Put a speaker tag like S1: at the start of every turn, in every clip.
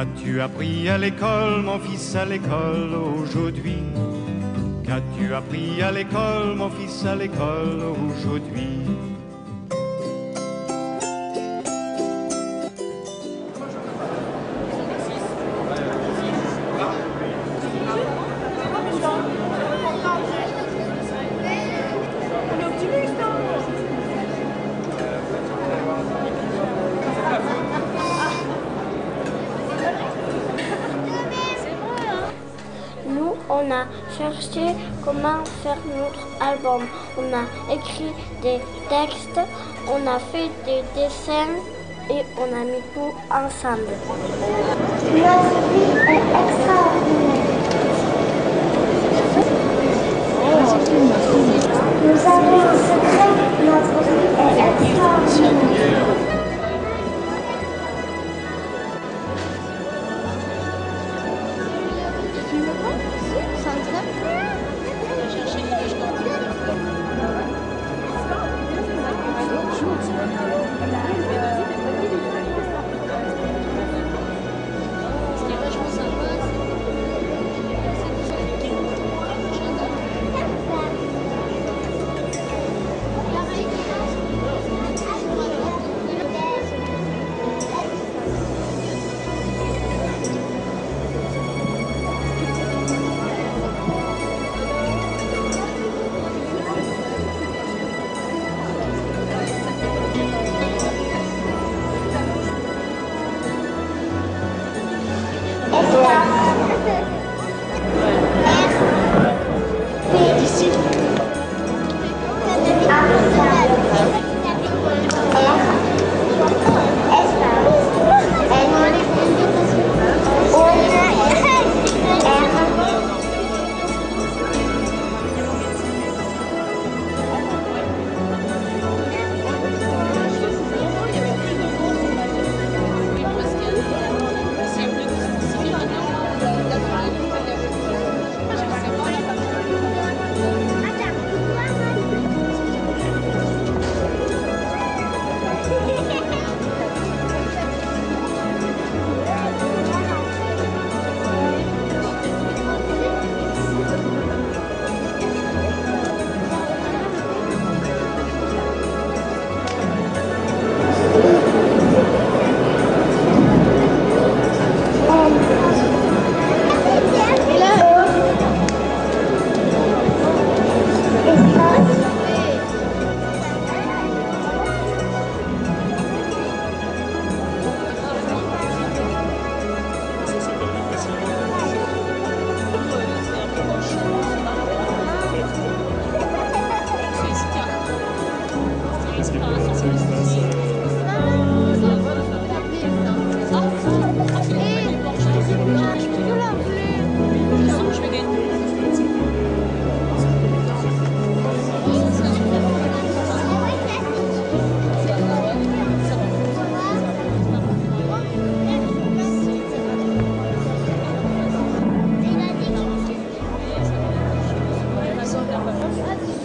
S1: Qu'as-tu appris à l'école, mon fils, à l'école aujourd'hui? Qu'as-tu appris à l'école, mon fils, à l'école aujourd'hui?
S2: On a cherché comment faire notre album. On a écrit des textes, on a fait des dessins et on a mis tout ensemble. Hadi.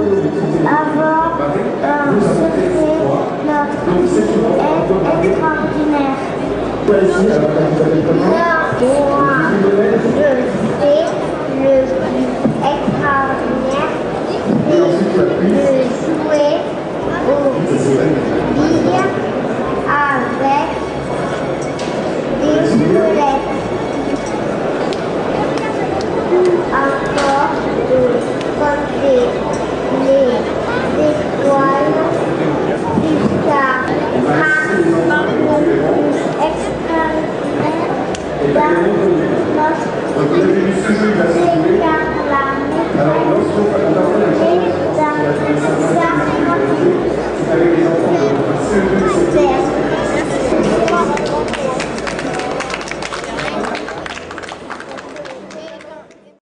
S2: Avoir un secret, notre est extraordinaire. Moi, je fais le plus extraordinaire, de jouer aux billes